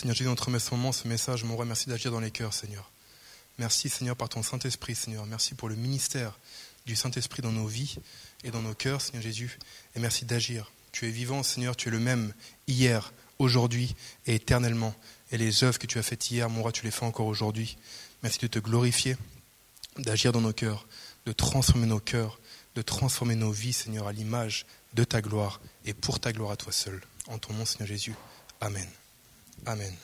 Seigneur Jésus, notre ce ce message, mon roi, merci d'agir dans les cœurs, Seigneur. Merci, Seigneur, par ton Saint-Esprit, Seigneur. Merci pour le ministère du Saint-Esprit dans nos vies et dans nos cœurs, Seigneur Jésus. Et merci d'agir. Tu es vivant, Seigneur, tu es le même hier, aujourd'hui et éternellement. Et les œuvres que tu as faites hier, mon roi, tu les fais encore aujourd'hui. Merci de te glorifier, d'agir dans nos cœurs, de transformer nos cœurs, de transformer nos vies, Seigneur, à l'image de ta gloire et pour ta gloire à toi seul. En ton nom, Seigneur Jésus. Amen. Amen.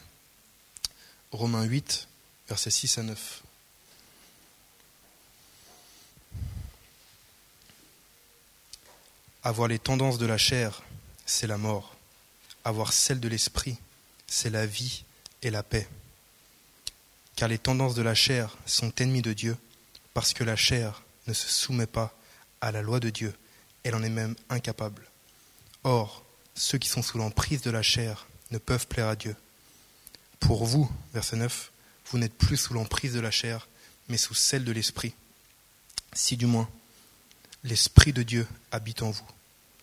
Romains 8, versets 6 à 9. Avoir les tendances de la chair, c'est la mort. Avoir celles de l'esprit, c'est la vie et la paix. Car les tendances de la chair sont ennemies de Dieu, parce que la chair ne se soumet pas à la loi de Dieu, elle en est même incapable. Or, ceux qui sont sous l'emprise de la chair ne peuvent plaire à Dieu. Pour vous, verset 9, vous n'êtes plus sous l'emprise de la chair, mais sous celle de l'esprit. Si du moins l'esprit de Dieu habite en vous.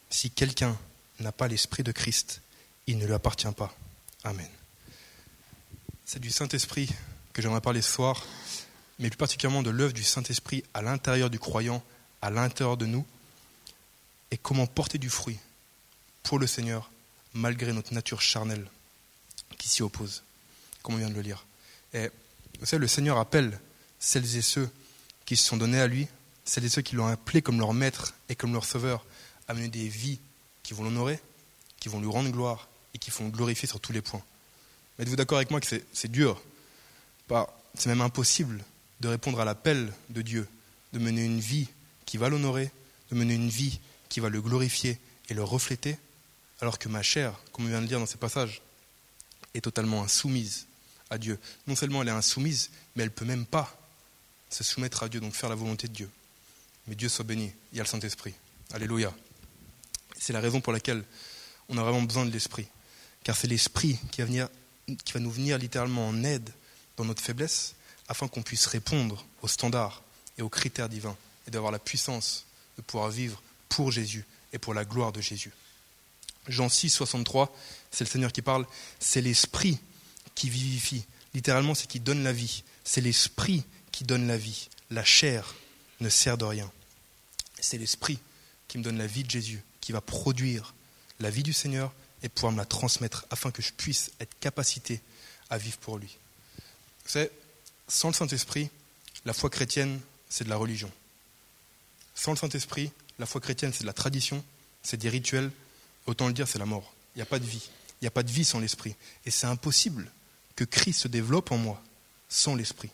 Si quelqu'un n'a pas l'esprit de Christ, il ne lui appartient pas. Amen. C'est du Saint-Esprit que j'aimerais parler ce soir, mais plus particulièrement de l'œuvre du Saint-Esprit à l'intérieur du croyant, à l'intérieur de nous, et comment porter du fruit pour le Seigneur malgré notre nature charnelle qui s'y oppose, comme on vient de le lire. Et vous savez, le Seigneur appelle celles et ceux qui se sont donnés à lui, celles et ceux qui l'ont appelé comme leur maître et comme leur sauveur, à mener des vies qui vont l'honorer, qui vont lui rendre gloire et qui vont glorifier sur tous les points. Êtes-vous d'accord avec moi que c'est dur? C'est même impossible de répondre à l'appel de Dieu, de mener une vie qui va l'honorer, de mener une vie qui va le glorifier et le refléter, alors que ma chair, comme on vient de le dire dans ces passages, est totalement insoumise à Dieu. Non seulement elle est insoumise, mais elle ne peut même pas se soumettre à Dieu, donc faire la volonté de Dieu. Mais Dieu soit béni, il y a le Saint-Esprit. Alléluia. C'est la raison pour laquelle on a vraiment besoin de l'Esprit. Car c'est l'Esprit qui, qui va nous venir littéralement en aide dans notre faiblesse, afin qu'on puisse répondre aux standards et aux critères divins, et d'avoir la puissance de pouvoir vivre pour Jésus et pour la gloire de Jésus. Jean 6, 63, c'est le Seigneur qui parle, c'est l'Esprit qui vivifie. Littéralement, c'est qui donne la vie. C'est l'Esprit qui donne la vie. La chair ne sert de rien. C'est l'Esprit qui me donne la vie de Jésus, qui va produire la vie du Seigneur et pouvoir me la transmettre afin que je puisse être capacité à vivre pour lui. Vous savez, sans le Saint-Esprit, la foi chrétienne, c'est de la religion. Sans le Saint-Esprit, la foi chrétienne, c'est de la tradition, c'est des rituels, autant le dire, c'est la mort. Il n'y a pas de vie. Il n'y a pas de vie sans l'Esprit. Et c'est impossible que Christ se développe en moi sans l'Esprit.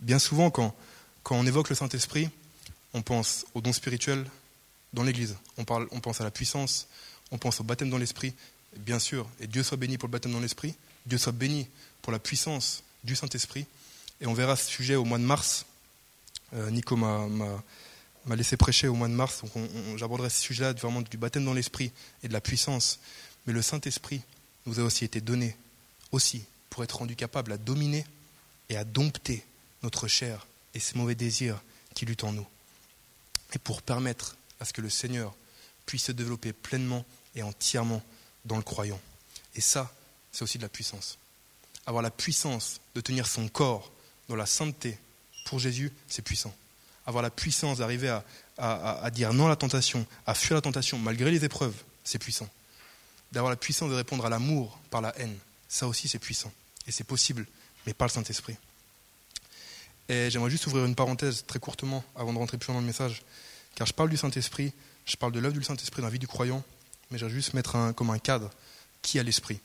Bien souvent, quand, on évoque le Saint-Esprit, on pense aux dons spirituels dans l'Église. On, on pense à la puissance, on pense au baptême dans l'Esprit. Bien sûr, et Dieu soit béni pour le baptême dans l'Esprit, Dieu soit béni pour la puissance du Saint-Esprit. Et on verra ce sujet au mois de mars. Euh, Nico m'a m'a laissé prêcher au mois de mars, donc j'aborderai ce sujet-là vraiment du baptême dans l'esprit et de la puissance. Mais le Saint-Esprit nous a aussi été donné, aussi, pour être rendu capable à dominer et à dompter notre chair et ses mauvais désirs qui luttent en nous. Et pour permettre à ce que le Seigneur puisse se développer pleinement et entièrement dans le croyant. Et ça, c'est aussi de la puissance. Avoir la puissance de tenir son corps dans la sainteté pour Jésus, c'est puissant avoir la puissance d'arriver à, dire non à la tentation, à fuir la tentation malgré les épreuves, c'est puissant. D'avoir la puissance de répondre à l'amour par la haine, ça aussi c'est puissant. Et c'est possible, mais par le Saint-Esprit. Et j'aimerais juste ouvrir une parenthèse très courtement avant de rentrer plus dans le message. Car je parle du Saint-Esprit, je parle de l'œuvre du Saint-Esprit dans la vie du croyant, mais j'aimerais juste mettre un, comme un cadre qui a l'Esprit?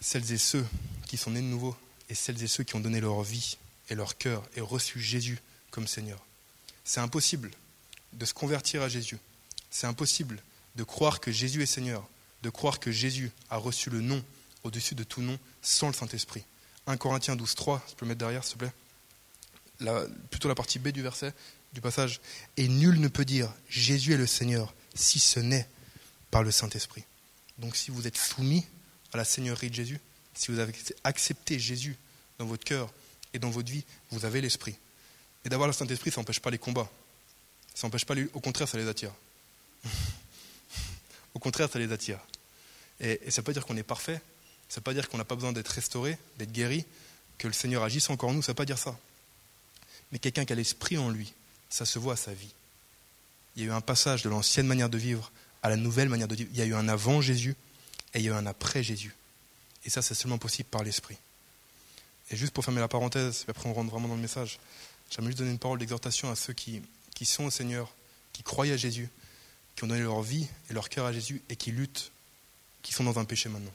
Celles et ceux qui sont nés de nouveau et celles et ceux qui ont donné leur vie et leur cœur et reçu Jésus comme Seigneur. C'est impossible de se convertir à Jésus. C'est impossible de croire que Jésus est Seigneur, de croire que Jésus a reçu le nom au-dessus de tout nom sans le Saint-Esprit. 1 Corinthiens 12, 3, je peux le mettre derrière, s'il te plaît. plutôt la partie B du verset, du passage. Et nul ne peut dire Jésus est le Seigneur si ce n'est par le Saint-Esprit. Donc si vous êtes soumis à la Seigneurie de Jésus, si vous avez accepté Jésus dans votre cœur et dans votre vie, vous avez l'Esprit. Et d'avoir le Saint-Esprit, ça n'empêche pas les combats. Ça n'empêche pas, au contraire, ça les attire. au contraire, ça les attire. Et, ça ne veut pas dire qu'on est parfait, ça ne veut pas dire qu'on n'a pas besoin d'être restauré, d'être guéri, que le Seigneur agisse encore en nous, ça ne veut pas dire ça. Mais quelqu'un qui a l'esprit en lui, ça se voit à sa vie. Il y a eu un passage de l'ancienne manière de vivre à la nouvelle manière de vivre. Il y a eu un avant Jésus et il y a eu un après Jésus. Et ça, c'est seulement possible par l'esprit. Et juste pour fermer la parenthèse, et après on rentre vraiment dans le message, j'aimerais juste donner une parole d'exhortation à ceux qui, qui sont au Seigneur, qui croient à Jésus, qui ont donné leur vie et leur cœur à Jésus et qui luttent, qui sont dans un péché maintenant.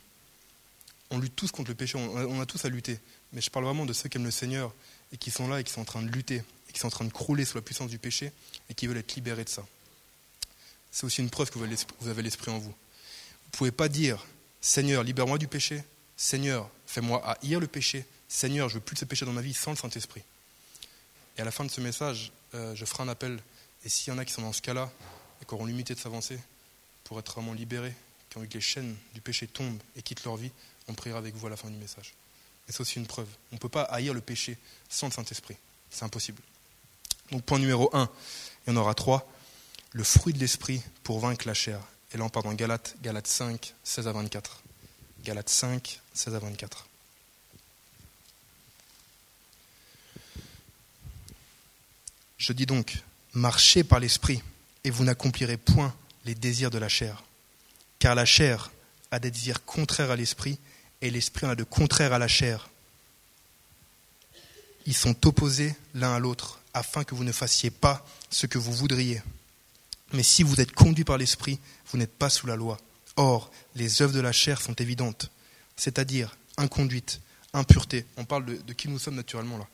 On lutte tous contre le péché, on a tous à lutter. Mais je parle vraiment de ceux qui aiment le Seigneur et qui sont là et qui sont en train de lutter, et qui sont en train de crouler sous la puissance du péché et qui veulent être libérés de ça. C'est aussi une preuve que vous avez l'esprit en vous. Vous ne pouvez pas dire Seigneur, libère-moi du péché, Seigneur, fais-moi haïr le péché, Seigneur, je veux plus de ce péché dans ma vie sans le Saint-Esprit. Et à la fin de ce message, euh, je ferai un appel. Et s'il y en a qui sont dans ce cas-là et qui auront l'humilité de s'avancer pour être vraiment libérés, qui que les chaînes du péché tombent et quittent leur vie, on priera avec vous à la fin du message. Et c'est aussi une preuve. On ne peut pas haïr le péché sans le Saint-Esprit. C'est impossible. Donc point numéro 1, il y en aura trois. Le fruit de l'esprit pour vaincre la chair. Et là on part dans Galates, Galates 5, 16 à 24. Galates 5, 16 à 24. Je dis donc, marchez par l'esprit, et vous n'accomplirez point les désirs de la chair. Car la chair a des désirs contraires à l'esprit, et l'esprit en a de contraires à la chair. Ils sont opposés l'un à l'autre, afin que vous ne fassiez pas ce que vous voudriez. Mais si vous êtes conduit par l'esprit, vous n'êtes pas sous la loi. Or, les œuvres de la chair sont évidentes, c'est-à-dire inconduite, impureté. On parle de, de qui nous sommes naturellement là.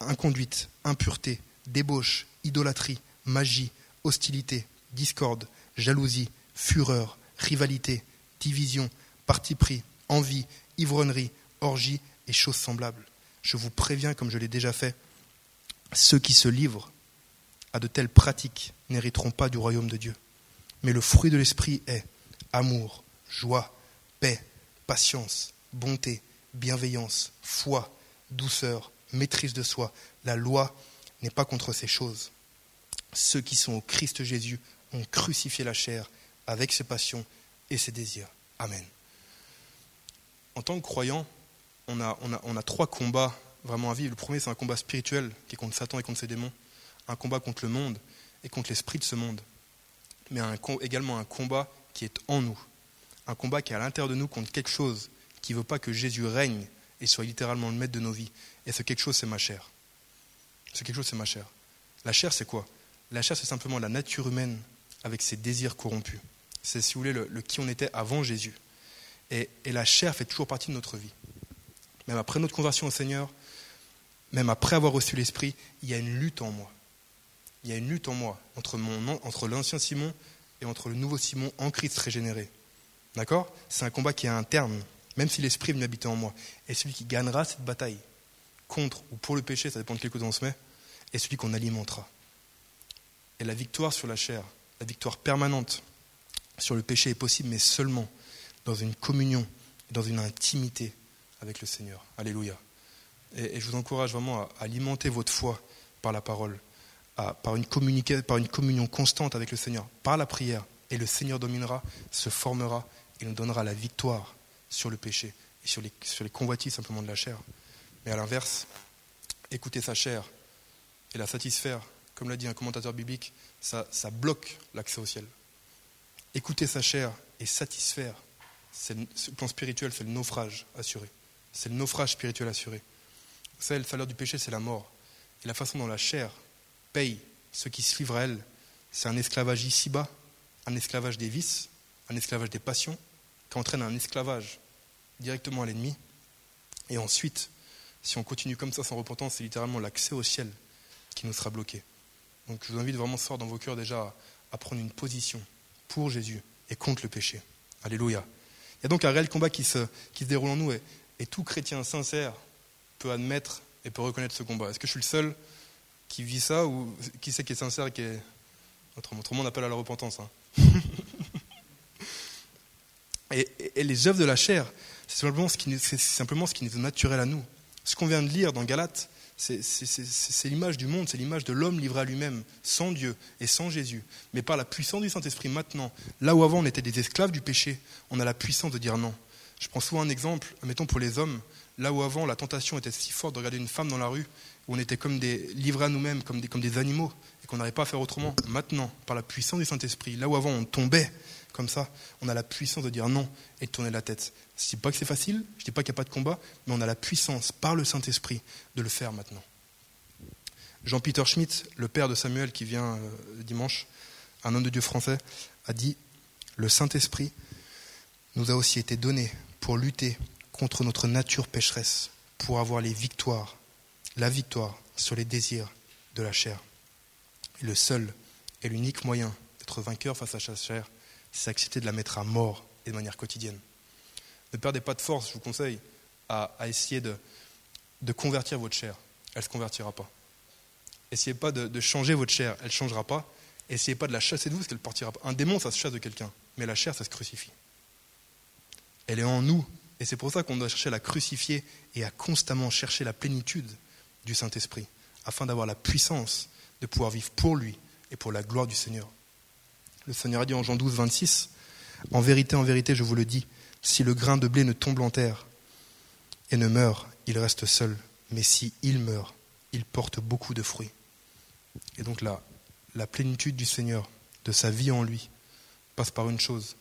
Inconduite, impureté, débauche, idolâtrie, magie, hostilité, discorde, jalousie, fureur, rivalité, division, parti pris, envie, ivrognerie, orgie et choses semblables. Je vous préviens, comme je l'ai déjà fait, ceux qui se livrent à de telles pratiques n'hériteront pas du royaume de Dieu. Mais le fruit de l'esprit est amour, joie, paix, patience, bonté, bienveillance, foi, douceur, maîtrise de soi. La loi n'est pas contre ces choses. Ceux qui sont au Christ Jésus ont crucifié la chair avec ses passions et ses désirs. Amen. En tant que croyant, on a, trois combats vraiment à vivre. Le premier, c'est un combat spirituel qui est contre Satan et contre ses démons, un combat contre le monde et contre l'esprit de ce monde, mais également un combat qui est en nous, un combat qui est à l'intérieur de nous contre quelque chose qui ne veut pas que Jésus règne et soit littéralement le maître de nos vies. Et ce quelque chose, c'est ma chair. Ce quelque chose, c'est ma chair. La chair, c'est quoi? La chair, c'est simplement la nature humaine avec ses désirs corrompus. C'est, si vous voulez, le, qui on était avant Jésus. Et, la chair fait toujours partie de notre vie. Même après notre conversion au Seigneur, même après avoir reçu l'Esprit, il y a une lutte en moi. Il y a une lutte en moi entre, entre l'ancien Simon et entre le nouveau Simon en Christ régénéré. D'accord? C'est un combat qui est interne, même si l'Esprit est venu habiter en moi. Et celui qui gagnera cette bataille, contre ou pour le péché, ça dépend de quel côté on se met, est celui qu'on alimentera. Et la victoire sur la chair, la victoire permanente sur le péché est possible, mais seulement dans une communion, dans une intimité avec le Seigneur. Alléluia. Et, je vous encourage vraiment à, alimenter votre foi par la parole, par, une communion constante avec le Seigneur, par la prière. Et le Seigneur dominera, se formera et nous donnera la victoire sur le péché et sur les, convoitises simplement de la chair. Mais à l'inverse, écouter sa chair et la satisfaire, comme l'a dit un commentateur biblique, ça bloque l'accès au ciel. Écouter sa chair et satisfaire, c'est le plan spirituel, c'est le naufrage assuré. C'est le naufrage spirituel assuré. Vous savez, le salaire du péché, c'est la mort. Et la façon dont la chair paye ceux qui se livrent à elle, c'est un esclavage ici-bas, un esclavage des vices, un esclavage des passions, qui entraîne un esclavage directement à l'ennemi. Et ensuite, si on continue comme ça sans repentance, c'est littéralement l'accès au ciel qui nous sera bloqué. Donc je vous invite vraiment ce soir dans vos cœurs déjà à prendre une position pour Jésus et contre le péché. Alléluia. Il y a donc un réel combat qui se, déroule en nous et, tout chrétien sincère peut admettre et peut reconnaître ce combat. Est-ce que je suis le seul qui vit ça ou qui c'est qui est sincère et qui est... Autrement, on appelle à la repentance. Hein. et, les œuvres de la chair, c'est simplement, ce qui, simplement ce qui est naturel à nous. Ce qu'on vient de lire dans Galates, c'est l'image du monde, c'est l'image de l'homme livré à lui-même, sans Dieu et sans Jésus. Mais par la puissance du Saint-Esprit maintenant, là où avant on était des esclaves du péché, on a la puissance de dire non. Je prends souvent un exemple, mettons pour les hommes, là où avant la tentation était si forte de regarder une femme dans la rue, où on était comme des livrés à nous-mêmes, comme des, comme des animaux, et qu'on n'arrivait pas à faire autrement. Maintenant, par la puissance du Saint-Esprit, là où avant on tombait comme ça, on a la puissance de dire non et de tourner la tête. Je ne dis pas que c'est facile, je ne dis pas qu'il n'y a pas de combat, mais on a la puissance, par le Saint-Esprit, de le faire maintenant. Jean-Peter Schmitt, le père de Samuel qui vient euh, dimanche, un homme de Dieu français, a dit Le Saint-Esprit nous a aussi été donné pour lutter contre notre nature pécheresse, pour avoir les victoires, la victoire sur les désirs de la chair. Le seul et l'unique moyen d'être vainqueur face à sa chair, c'est accepter de la mettre à mort et de manière quotidienne. Ne perdez pas de force, je vous conseille, à, essayer de, de, convertir votre chair. Elle ne se convertira pas. Essayez pas de, changer votre chair, elle ne changera pas. Essayez pas de la chasser de vous, parce qu'elle partira pas. Un démon, ça se chasse de quelqu'un, mais la chair, ça se crucifie. Elle est en nous, et c'est pour ça qu'on doit chercher à la crucifier et à constamment chercher la plénitude du Saint-Esprit, afin d'avoir la puissance de pouvoir vivre pour lui et pour la gloire du Seigneur. Le Seigneur a dit en Jean 12, 26, En vérité, en vérité, je vous le dis, si le grain de blé ne tombe en terre et ne meurt, il reste seul. Mais si il meurt, il porte beaucoup de fruits. Et donc là, la plénitude du Seigneur, de sa vie en lui, passe par une chose.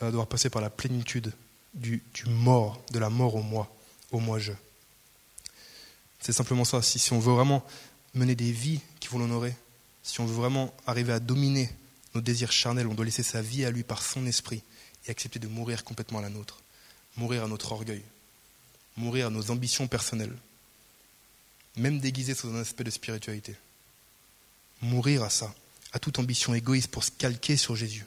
Elle doit passer par la plénitude du, du mort, de la mort au moi, au moi-je. C'est simplement ça. Si, si on veut vraiment mener des vies qui vont l'honorer, si on veut vraiment arriver à dominer nos désirs charnels, on doit laisser sa vie à lui par son esprit et accepter de mourir complètement à la nôtre, mourir à notre orgueil, mourir à nos ambitions personnelles, même déguisées sous un aspect de spiritualité. Mourir à ça, à toute ambition égoïste pour se calquer sur Jésus,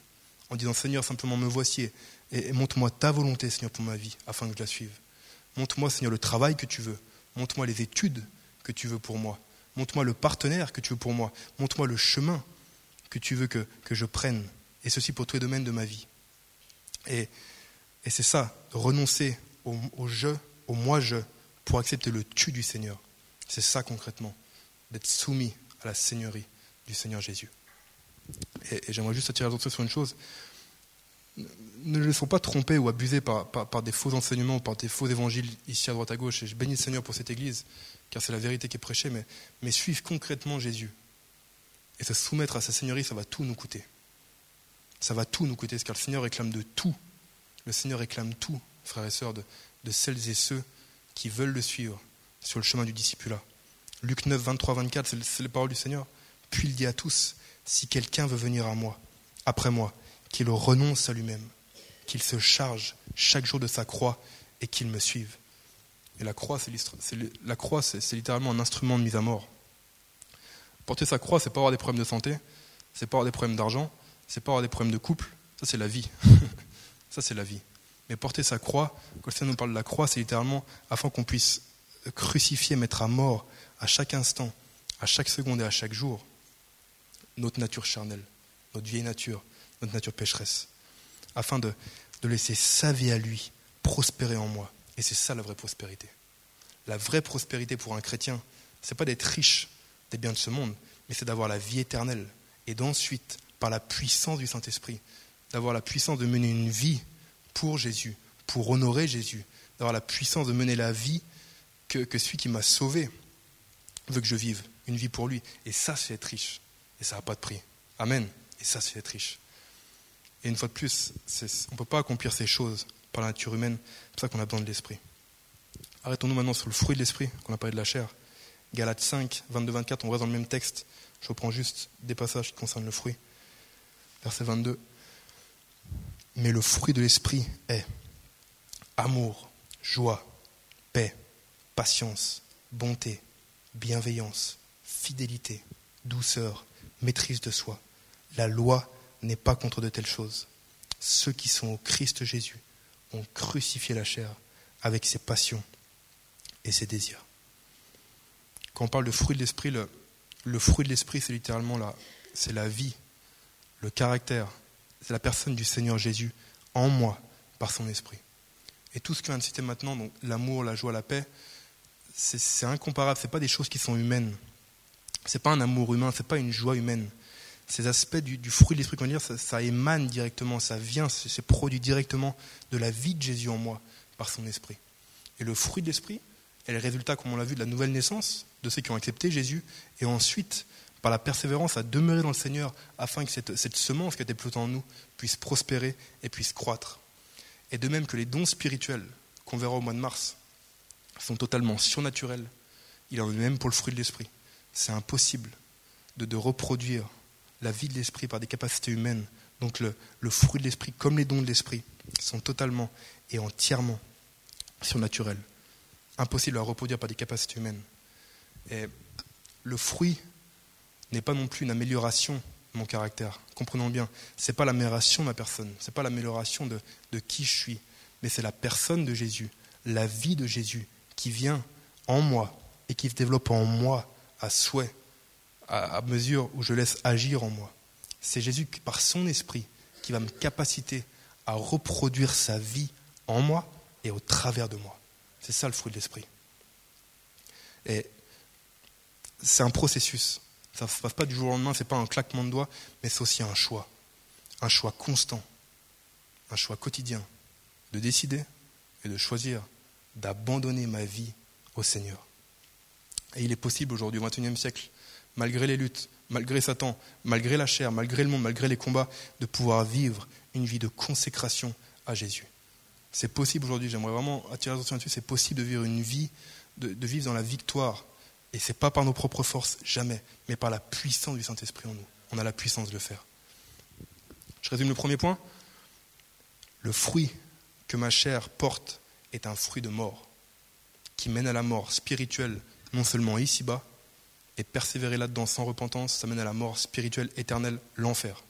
en disant Seigneur, simplement me voici et, montre-moi ta volonté, Seigneur, pour ma vie, afin que je la suive. Montre-moi, Seigneur, le travail que tu veux. Montre-moi les études que tu veux pour moi. Montre-moi le partenaire que tu veux pour moi. Montre-moi le chemin que tu veux que, que je prenne. Et ceci pour tous les domaines de ma vie. Et, c'est ça, renoncer au, je, au moi-je, pour accepter le tu du Seigneur. C'est ça concrètement, d'être soumis à la Seigneurie du Seigneur Jésus. Et, j'aimerais juste attirer l'attention sur une chose. Ne laissons pas tromper ou abuser par, par, des faux enseignements par des faux évangiles ici à droite à gauche. Et je bénis le Seigneur pour cette Église, car c'est la vérité qui est prêchée, mais, mais suivre concrètement Jésus. Et se soumettre à sa Seigneurie, ça va tout nous coûter. Ça va tout nous coûter, car le Seigneur réclame de tout. Le Seigneur réclame tout, frères et sœurs, de, celles et ceux qui veulent le suivre sur le chemin du discipulat. Luc 9, 23, 24, c'est les paroles du Seigneur. Puis il dit à tous, si quelqu'un veut venir à moi, après moi, qu'il renonce à lui-même, qu'il se charge chaque jour de sa croix et qu'il me suive. Et la croix, c'est littéralement un instrument de mise à mort. Porter sa croix, c'est pas avoir des problèmes de santé, c'est pas avoir des problèmes d'argent, c'est pas avoir des problèmes de couple, ça c'est la vie. ça c'est la vie. Mais porter sa croix, quand Seigneur nous parle de la croix, c'est littéralement afin qu'on puisse crucifier, mettre à mort à chaque instant, à chaque seconde et à chaque jour notre nature charnelle, notre vieille nature, notre nature pécheresse, afin de, de laisser sa vie à lui prospérer en moi. Et c'est ça la vraie prospérité. La vraie prospérité pour un chrétien, c'est pas d'être riche des biens de ce monde, mais c'est d'avoir la vie éternelle et d'ensuite par la puissance du Saint-Esprit, d'avoir la puissance de mener une vie pour Jésus, pour honorer Jésus, d'avoir la puissance de mener la vie que, celui qui m'a sauvé veut que je vive, une vie pour lui. Et ça, c'est être riche. Et ça n'a pas de prix. Amen. Et ça, c'est être riche. Et une fois de plus, on ne peut pas accomplir ces choses par la nature humaine. C'est pour ça qu'on a besoin de l'esprit. Arrêtons-nous maintenant sur le fruit de l'esprit, qu'on a parlé de la chair. Galates 5, 22-24, on reste dans le même texte. Je reprends juste des passages qui concernent le fruit verset 22. Mais le fruit de l'esprit est amour, joie, paix, patience, bonté, bienveillance, fidélité, douceur, maîtrise de soi. La loi n'est pas contre de telles choses. Ceux qui sont au Christ Jésus ont crucifié la chair avec ses passions et ses désirs. Quand on parle de fruit de l'esprit, le, fruit de l'esprit, c'est littéralement la, c'est la vie, le caractère, c'est la personne du Seigneur Jésus en moi par son esprit. Et tout ce que vient de citer maintenant, donc l'amour, la joie, la paix, c'est incomparable, ce pas des choses qui sont humaines. C'est pas un amour humain, c'est pas une joie humaine. Ces aspects du, fruit de l'esprit, qu'on dire, ça, émane directement, ça vient, c'est produit directement de la vie de Jésus en moi par son esprit. Et le fruit de l'esprit est le résultat, comme on l'a vu, de la nouvelle naissance, de ceux qui ont accepté Jésus, et ensuite, par la persévérance, à demeurer dans le Seigneur, afin que cette, semence qui était plutôt en nous puisse prospérer et puisse croître. Et de même que les dons spirituels qu'on verra au mois de mars sont totalement surnaturels, il en est même pour le fruit de l'esprit c'est impossible de, reproduire la vie de l'esprit par des capacités humaines. Donc le, fruit de l'esprit, comme les dons de l'esprit, sont totalement et entièrement surnaturels. Impossible à reproduire par des capacités humaines. Et le fruit n'est pas non plus une amélioration de mon caractère. Comprenons bien, ce n'est pas l'amélioration de ma personne, ce n'est pas l'amélioration de, de qui je suis, mais c'est la personne de Jésus, la vie de Jésus qui vient en moi et qui se développe en moi à souhait, à, mesure où je laisse agir en moi. C'est Jésus, par son esprit, qui va me capaciter à reproduire sa vie en moi et au travers de moi. C'est ça le fruit de l'esprit. Et c'est un processus. Ça ne se passe pas du jour au lendemain, ce n'est pas un claquement de doigts, mais c'est aussi un choix. Un choix constant, un choix quotidien, de décider et de choisir d'abandonner ma vie au Seigneur. Et il est possible aujourd'hui, au XXIe siècle, malgré les luttes, malgré Satan, malgré la chair, malgré le monde, malgré les combats, de pouvoir vivre une vie de consécration à Jésus. C'est possible aujourd'hui, j'aimerais vraiment attirer l'attention là-dessus, c'est possible de vivre une vie, de, vivre dans la victoire. Et ce n'est pas par nos propres forces, jamais, mais par la puissance du Saint-Esprit en nous. On a la puissance de le faire. Je résume le premier point. Le fruit que ma chair porte est un fruit de mort, qui mène à la mort spirituelle, non seulement ici-bas, et persévérer là-dedans sans repentance, ça mène à la mort spirituelle éternelle, l'enfer.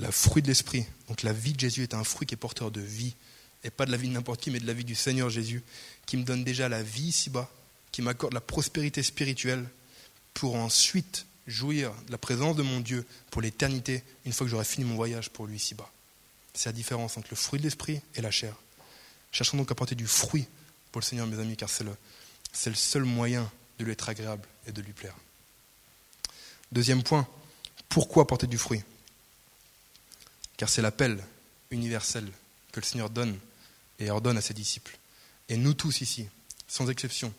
Le fruit de l'esprit, donc la vie de Jésus est un fruit qui est porteur de vie, et pas de la vie de n'importe qui, mais de la vie du Seigneur Jésus, qui me donne déjà la vie ici-bas, qui m'accorde la prospérité spirituelle, pour ensuite jouir de la présence de mon Dieu pour l'éternité, une fois que j'aurai fini mon voyage pour lui ici-bas. C'est la différence entre le fruit de l'esprit et la chair. Cherchons donc à porter du fruit pour le Seigneur, mes amis, car c'est le, c'est le seul moyen de lui être agréable et de lui plaire. Deuxième point, pourquoi porter du fruit? Car c'est l'appel universel que le Seigneur donne et ordonne à ses disciples. Et nous tous ici, sans exception,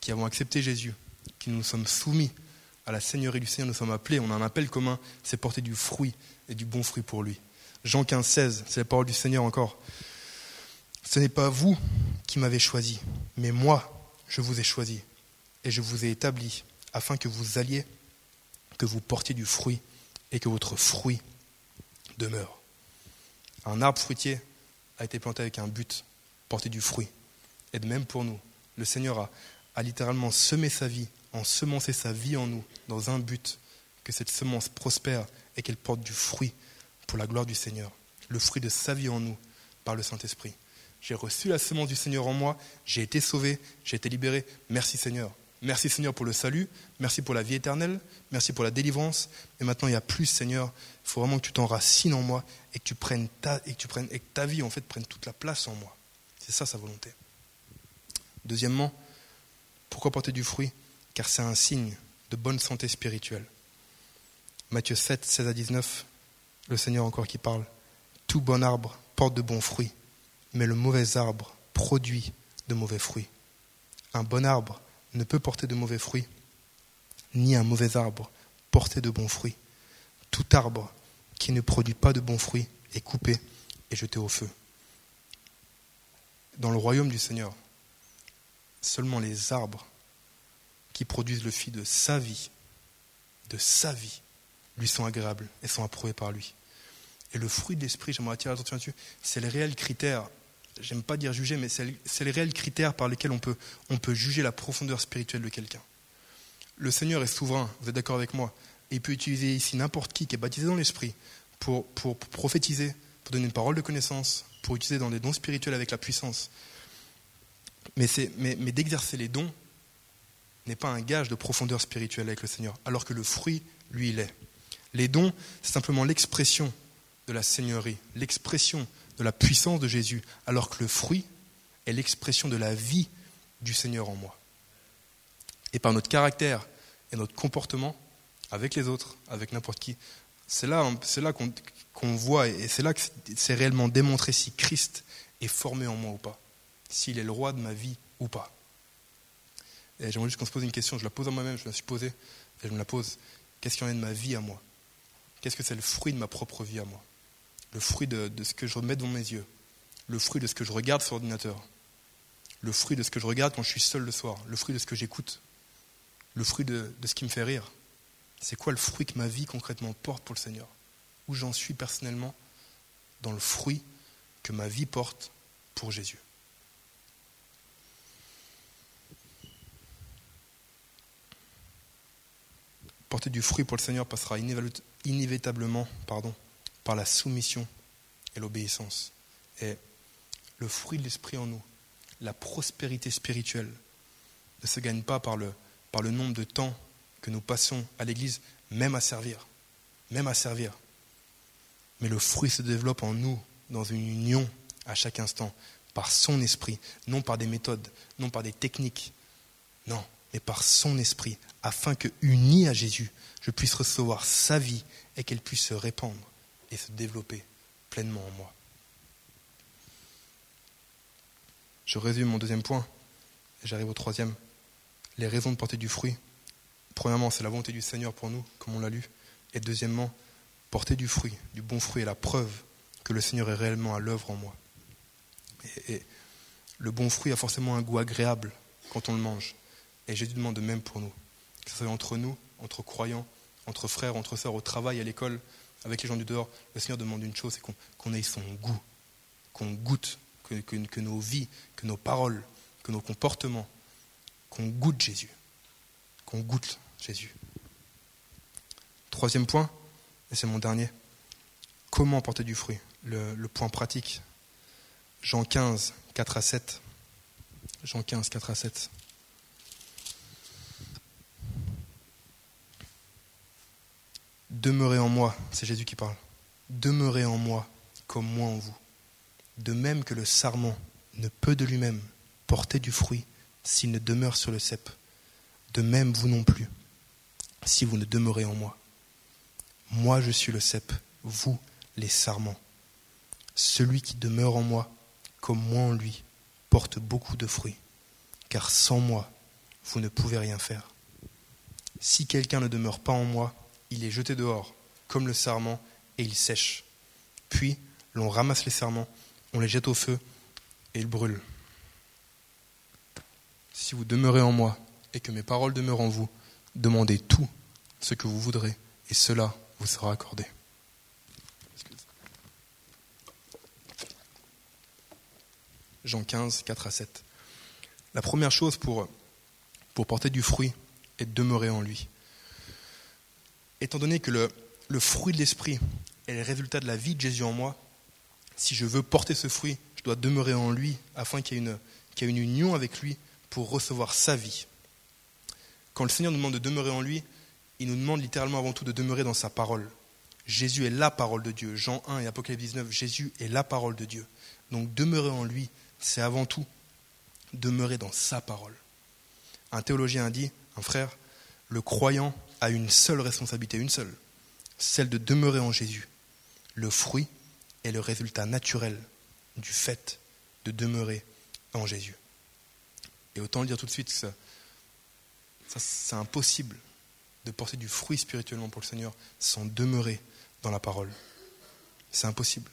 qui avons accepté Jésus, qui nous sommes soumis à la Seigneurie du Seigneur, nous sommes appelés, on a un appel commun, c'est porter du fruit et du bon fruit pour lui. Jean 15, 16, c'est la parole du Seigneur encore. Ce n'est pas vous qui m'avez choisi, mais moi, je vous ai choisi et je vous ai établi afin que vous alliez, que vous portiez du fruit et que votre fruit demeure. Un arbre fruitier a été planté avec un but, porter du fruit. Et de même pour nous, le Seigneur a, a littéralement semé sa vie, ensemencé sa vie en nous, dans un but, que cette semence prospère et qu'elle porte du fruit pour la gloire du Seigneur, le fruit de sa vie en nous par le Saint-Esprit. J'ai reçu la semence du Seigneur en moi, j'ai été sauvé, j'ai été libéré. Merci Seigneur. Merci Seigneur pour le salut, merci pour la vie éternelle, merci pour la délivrance. Et maintenant, il y a plus Seigneur. Il faut vraiment que tu t'enracines en moi et que tu prennes ta, et que tu prennes, et ta vie en fait prenne toute la place en moi. C'est ça sa volonté. Deuxièmement, pourquoi porter du fruit? Car c'est un signe de bonne santé spirituelle. Matthieu 7, 16 à 19, le Seigneur encore qui parle. Tout bon arbre porte de bons fruits mais le mauvais arbre produit de mauvais fruits. Un bon arbre ne peut porter de mauvais fruits, ni un mauvais arbre porter de bons fruits. Tout arbre qui ne produit pas de bons fruits est coupé et jeté au feu. Dans le royaume du Seigneur, seulement les arbres qui produisent le fruit de sa vie, de sa vie, lui sont agréables et sont approuvés par lui. Et le fruit de l'esprit, j'aimerais attirer l'attention là-dessus, c'est le réel critère j'aime pas dire juger, mais c'est les réels critères par lesquels on peut, on peut juger la profondeur spirituelle de quelqu'un. Le Seigneur est souverain, vous êtes d'accord avec moi, et il peut utiliser ici n'importe qui qui est baptisé dans l'esprit pour, pour, prophétiser, pour donner une parole de connaissance, pour utiliser dans des dons spirituels avec la puissance. Mais, mais, mais d'exercer les dons n'est pas un gage de profondeur spirituelle avec le Seigneur, alors que le fruit, lui, il est. Les dons, c'est simplement l'expression de la Seigneurie, l'expression de la puissance de Jésus, alors que le fruit est l'expression de la vie du Seigneur en moi. Et par notre caractère et notre comportement avec les autres, avec n'importe qui, c'est là, c'est qu'on, voit et c'est là que c'est réellement démontré si Christ est formé en moi ou pas, s'il est le roi de ma vie ou pas. Et j'aimerais juste qu'on se pose une question, je la pose à moi-même, je me la suis posée, et je me la pose. Qu'est-ce qu'il y en est de ma vie à moi? Qu'est-ce que c'est le fruit de ma propre vie à moi? Le fruit de, ce que je mets devant mes yeux Le fruit de ce que je regarde sur l'ordinateur Le fruit de ce que je regarde quand je suis seul le soir Le fruit de ce que j'écoute Le fruit de, de ce qui me fait rire. C'est quoi le fruit que ma vie concrètement porte pour le Seigneur? Où j'en suis personnellement dans le fruit que ma vie porte pour Jésus? Porter du fruit pour le Seigneur passera inévitablement pardon, par la soumission et l'obéissance. Et le fruit de l'esprit en nous, la prospérité spirituelle, ne se gagne pas par le, par le nombre de temps que nous passons à l'Église, même à servir, même à servir. Mais le fruit se développe en nous, dans une union à chaque instant, par son esprit, non par des méthodes, non par des techniques, non, mais par son esprit, afin que, uni à Jésus, je puisse recevoir sa vie et qu'elle puisse se répandre et se développer pleinement en moi. Je résume mon deuxième point j'arrive au troisième. Les raisons de porter du fruit. Premièrement, c'est la volonté du Seigneur pour nous, comme on l'a lu. Et deuxièmement, porter du fruit, du bon fruit est la preuve que le Seigneur est réellement à l'œuvre en moi. Et, et le bon fruit a forcément un goût agréable quand on le mange. Et Jésus demande de même pour nous. Que ce soit entre nous, entre croyants, entre frères, entre sœurs, au travail, à l'école, avec les gens du dehors, le Seigneur demande une chose, c'est qu'on ait son goût, qu'on goûte, que, nos vies, que nos paroles, que nos comportements, qu'on goûte Jésus, qu'on goûte Jésus. Troisième point, et c'est mon dernier, comment porter du fruit? Le, le point pratique. Jean 15, 4 à 7. Jean 15, 4 à 7. Demeurez en moi, c'est Jésus qui parle. Demeurez en moi comme moi en vous. De même que le sarment ne peut de lui-même porter du fruit s'il ne demeure sur le cep. De même vous non plus, si vous ne demeurez en moi. Moi je suis le cep, vous les sarments. Celui qui demeure en moi, comme moi en lui, porte beaucoup de fruits, car sans moi, vous ne pouvez rien faire. Si quelqu'un ne demeure pas en moi, il est jeté dehors, comme le sarment, et il sèche. Puis, l'on ramasse les sarments, on les jette au feu, et ils brûlent. Si vous demeurez en moi, et que mes paroles demeurent en vous, demandez tout ce que vous voudrez, et cela vous sera accordé. Jean 15, 4 à 7. La première chose pour, pour porter du fruit est de demeurer en lui étant donné que le, fruit de l'esprit est le résultat de la vie de Jésus en moi, si je veux porter ce fruit, je dois demeurer en lui afin qu'il y, ait une, union avec lui pour recevoir sa vie. Quand le Seigneur nous demande de demeurer en lui, il nous demande littéralement avant tout de demeurer dans sa parole. Jésus est la parole de Dieu. Jean 1 et Apocalypse 19, Jésus est la parole de Dieu. Donc demeurer en lui, c'est avant tout demeurer dans sa parole. Un théologien a dit, un frère, le croyant a une seule responsabilité, une seule, celle de demeurer en Jésus. Le fruit est le résultat naturel du fait de demeurer en Jésus. Et autant le dire tout de suite, ça, c'est impossible de porter du fruit spirituellement pour le Seigneur sans demeurer dans la parole. C'est impossible.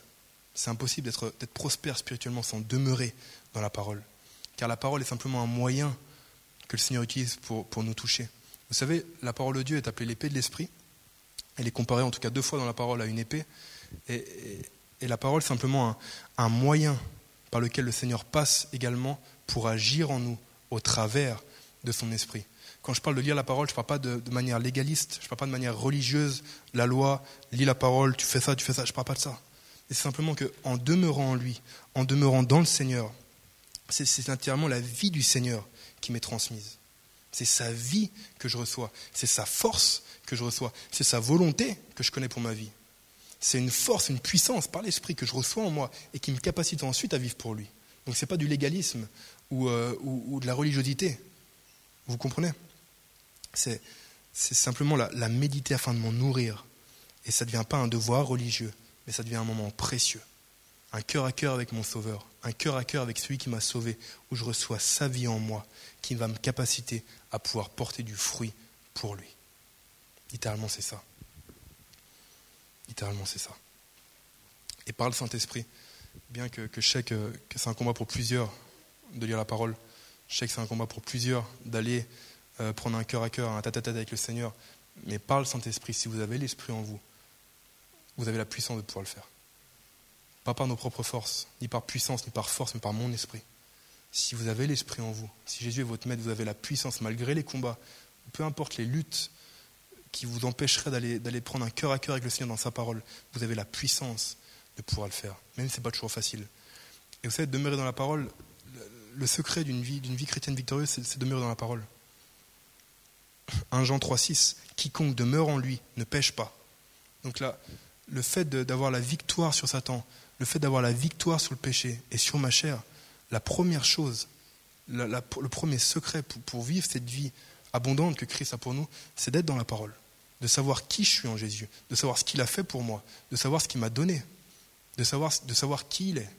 C'est impossible d'être prospère spirituellement sans demeurer dans la parole. Car la parole est simplement un moyen que le Seigneur utilise pour, pour nous toucher. Vous savez, la parole de Dieu est appelée l'épée de l'esprit. Elle est comparée en tout cas deux fois dans la parole à une épée. Et, la parole, simplement un, moyen par lequel le Seigneur passe également pour agir en nous au travers de son esprit. Quand je parle de lire la parole, je ne parle pas de, manière légaliste, je ne parle pas de manière religieuse, la loi, lis la parole, tu fais ça, tu fais ça, je ne parle pas de ça. C'est simplement qu'en demeurant en lui, en demeurant dans le Seigneur, c'est entièrement la vie du Seigneur qui m'est transmise. C'est sa vie que je reçois. C'est sa force que je reçois. C'est sa volonté que je connais pour ma vie. C'est une force, une puissance par l'esprit que je reçois en moi et qui me capacite ensuite à vivre pour lui. Donc ce n'est pas du légalisme ou, euh, ou, de la religiosité. Vous comprenez? C'est simplement la méditer afin de m'en nourrir. Et ça ne devient pas un devoir religieux, mais ça devient un moment précieux. Un cœur à cœur avec mon Sauveur, un cœur à cœur avec celui qui m'a sauvé, où je reçois sa vie en moi, qui va me capaciter à pouvoir porter du fruit pour lui. Littéralement, c'est ça. Littéralement, c'est ça. Et par le Saint-Esprit, bien que, je sais que, c'est un combat pour plusieurs de lire la parole, je sais que c'est un combat pour plusieurs d'aller euh, prendre un cœur à cœur, un tête-à-tête avec le Seigneur, mais par le Saint-Esprit, si vous avez l'Esprit en vous, vous avez la puissance de pouvoir le faire. Pas par nos propres forces, ni par puissance, ni par force, mais par mon esprit. Si vous avez l'Esprit en vous, si Jésus est votre maître, vous avez la puissance, malgré les combats, peu importe les luttes qui vous empêcheraient d'aller prendre un cœur à cœur avec le Seigneur dans sa parole, vous avez la puissance de pouvoir le faire, même si ce n'est pas toujours facile. Et vous savez, demeurer dans la parole, le secret d'une vie, chrétienne victorieuse, c'est demeurer dans la parole. 1 Jean 3,6 Quiconque demeure en lui ne pêche pas. Donc là, le fait d'avoir la victoire sur Satan, le fait d'avoir la victoire sur le péché et sur ma chair, la première chose, le premier secret pour, vivre cette vie abondante que Christ a pour nous, c'est d'être dans la parole, de savoir qui je suis en Jésus, de savoir ce qu'il a fait pour moi, de savoir ce qu'il m'a donné, de savoir, qui il est.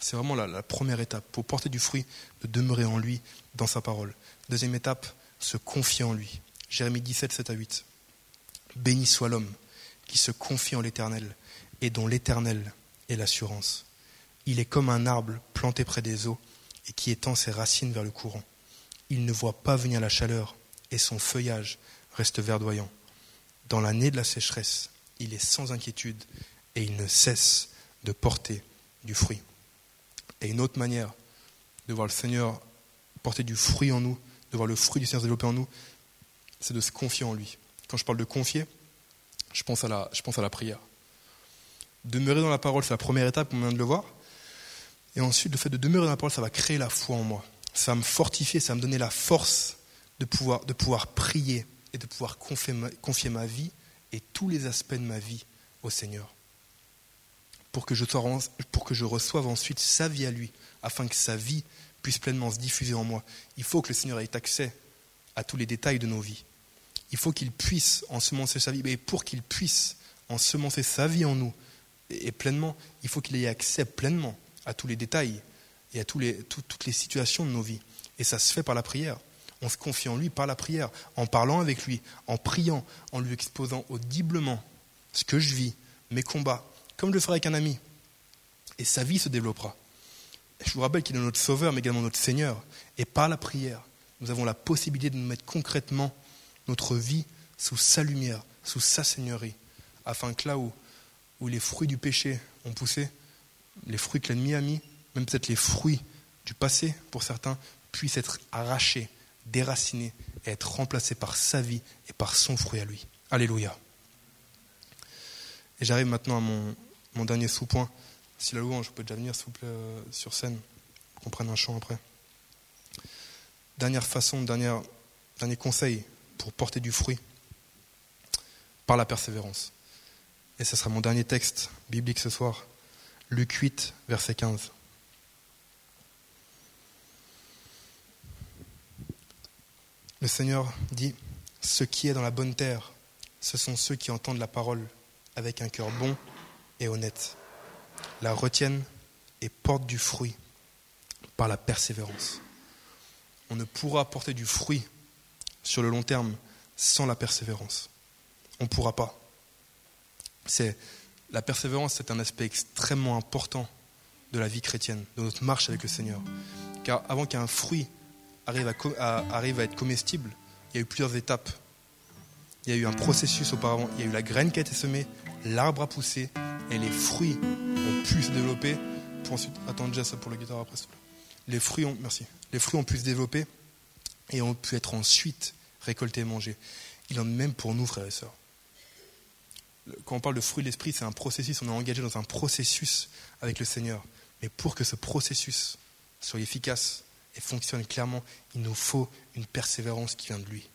C'est vraiment la, première étape pour porter du fruit, de demeurer en lui, dans sa parole. Deuxième étape, se confier en lui. Jérémie 17, 7 à 8. Béni soit l'homme qui se confie en l'Éternel et dont l'Éternel est l'assurance. Il est comme un arbre planté près des eaux et qui étend ses racines vers le courant. Il ne voit pas venir la chaleur et son feuillage reste verdoyant. Dans l'année de la sécheresse, il est sans inquiétude et il ne cesse de porter du fruit. Et une autre manière de voir le Seigneur porter du fruit en nous, de voir le fruit du Seigneur se développer en nous, c'est de se confier en lui. Quand je parle de confier, je pense à la, je pense à la prière. Demeurer dans la parole, c'est la première étape, on vient de le voir. Et ensuite, le fait de demeurer dans la parole, ça va créer la foi en moi. Ça va me fortifier, ça va me donner la force de pouvoir, de pouvoir prier et de pouvoir confier ma, vie et tous les aspects de ma vie au Seigneur. Pour que, je pour que je reçoive ensuite sa vie à lui, afin que sa vie puisse pleinement se diffuser en moi. Il faut que le Seigneur ait accès à tous les détails de nos vies. Il faut qu'il puisse ensemencer sa vie. Et pour qu'il puisse ensemencer sa vie en nous, et pleinement, il faut qu'il ait accès pleinement à tous les détails et à tous les, toutes les situations de nos vies. Et ça se fait par la prière. On se confie en lui par la prière, en parlant avec lui, en priant, en lui exposant audiblement ce que je vis, mes combats, comme je le ferai avec un ami. Et sa vie se développera. Je vous rappelle qu'il est notre Sauveur, mais également notre Seigneur. Et par la prière, nous avons la possibilité de nous mettre concrètement notre vie sous sa lumière, sous sa Seigneurie, afin que là où, où les fruits du péché ont poussé, les fruits que l'ennemi a mis, même peut-être les fruits du passé pour certains, puissent être arrachés, déracinés et être remplacés par sa vie et par son fruit à lui. Alléluia. Et j'arrive maintenant à mon, dernier sous-point. Si la louange peut déjà venir, euh, sur scène, qu'on prenne un chant après. Dernière façon, dernier conseil pour porter du fruit, par la persévérance. Et ce sera mon dernier texte biblique ce soir, Luc 8, verset 15. Le Seigneur dit, ce qui est dans la bonne terre, ce sont ceux qui entendent la parole avec un cœur bon et honnête la retiennent et portent du fruit par la persévérance. On ne pourra porter du fruit sur le long terme sans la persévérance. On ne pourra pas. C'est, la persévérance, c'est un aspect extrêmement important de la vie chrétienne, de notre marche avec le Seigneur. Car avant qu'un fruit arrive à, être comestible, il y a eu plusieurs étapes. Il y a eu un processus auparavant. Il y a eu la graine qui a été semée, l'arbre a poussé, et les fruits ont pu se développer pour ensuite attendre déjà ça pour la guitare après. Les fruits ont, merci. Les fruits ont pu se développer et ont pu être ensuite récoltés et mangés. Il en est même pour nous, frères et sœurs. Quand on parle de fruits de l'esprit, c'est un processus. On est engagé dans un processus avec le Seigneur. Mais pour que ce processus soit efficace et fonctionne clairement, il nous faut une persévérance qui vient de lui.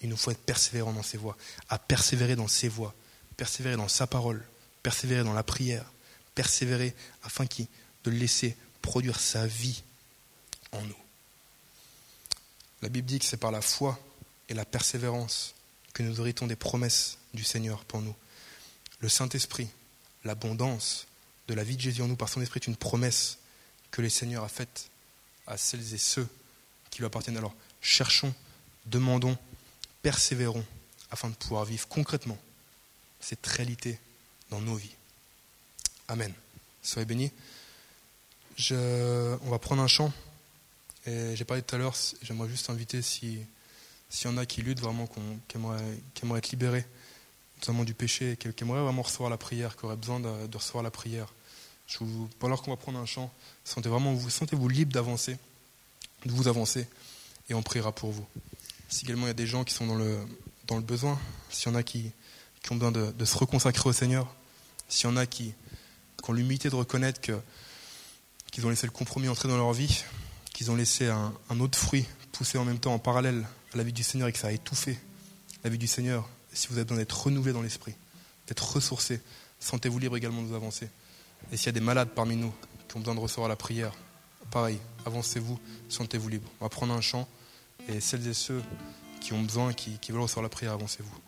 Il nous faut être persévérant dans ses voies, à persévérer dans ses voies, persévérer dans sa parole, persévérer dans la prière, persévérer afin de laisser produire sa vie en nous. La Bible dit que c'est par la foi et la persévérance que nous héritons des promesses du Seigneur pour nous. Le Saint-Esprit, l'abondance de la vie de Jésus en nous par son Esprit est une promesse que le Seigneur a faite à celles et ceux qui lui appartiennent. Alors cherchons, demandons, persévérons afin de pouvoir vivre concrètement cette réalité dans nos vies. Amen. Soyez bénis. Je, on va prendre un chant. J'ai parlé tout à l'heure, j'aimerais juste inviter si s'il y en a qui luttent vraiment, qui, aimeraient, être libérés, notamment du péché, qui, aimeraient vraiment recevoir la prière, qui auraient besoin de, recevoir la prière. Je vous, alors qu'on va prendre un chant, sentez vraiment, vous sentez-vous libre d'avancer, de vous avancer, et on priera pour vous. Si également il y a des gens qui sont dans le, dans le besoin, s'il y en a qui, ont besoin de, se reconsacrer au Seigneur, s'il y en a qui, ont l'humilité de reconnaître qu'ils ont laissé le compromis entrer dans leur vie, qu'ils ont laissé un, autre fruit pousser en même temps en parallèle à la vie du Seigneur et que ça a étouffé la vie du Seigneur, si vous avez besoin d'être renouvelé dans l'esprit, d'être ressourcé, sentez-vous libre également de vous avancer. Et s'il y a des malades parmi nous qui ont besoin de recevoir la prière, pareil, avancez-vous, sentez-vous libre. On va prendre un chant et celles et ceux qui ont besoin, qui, veulent recevoir la prière, avancez-vous.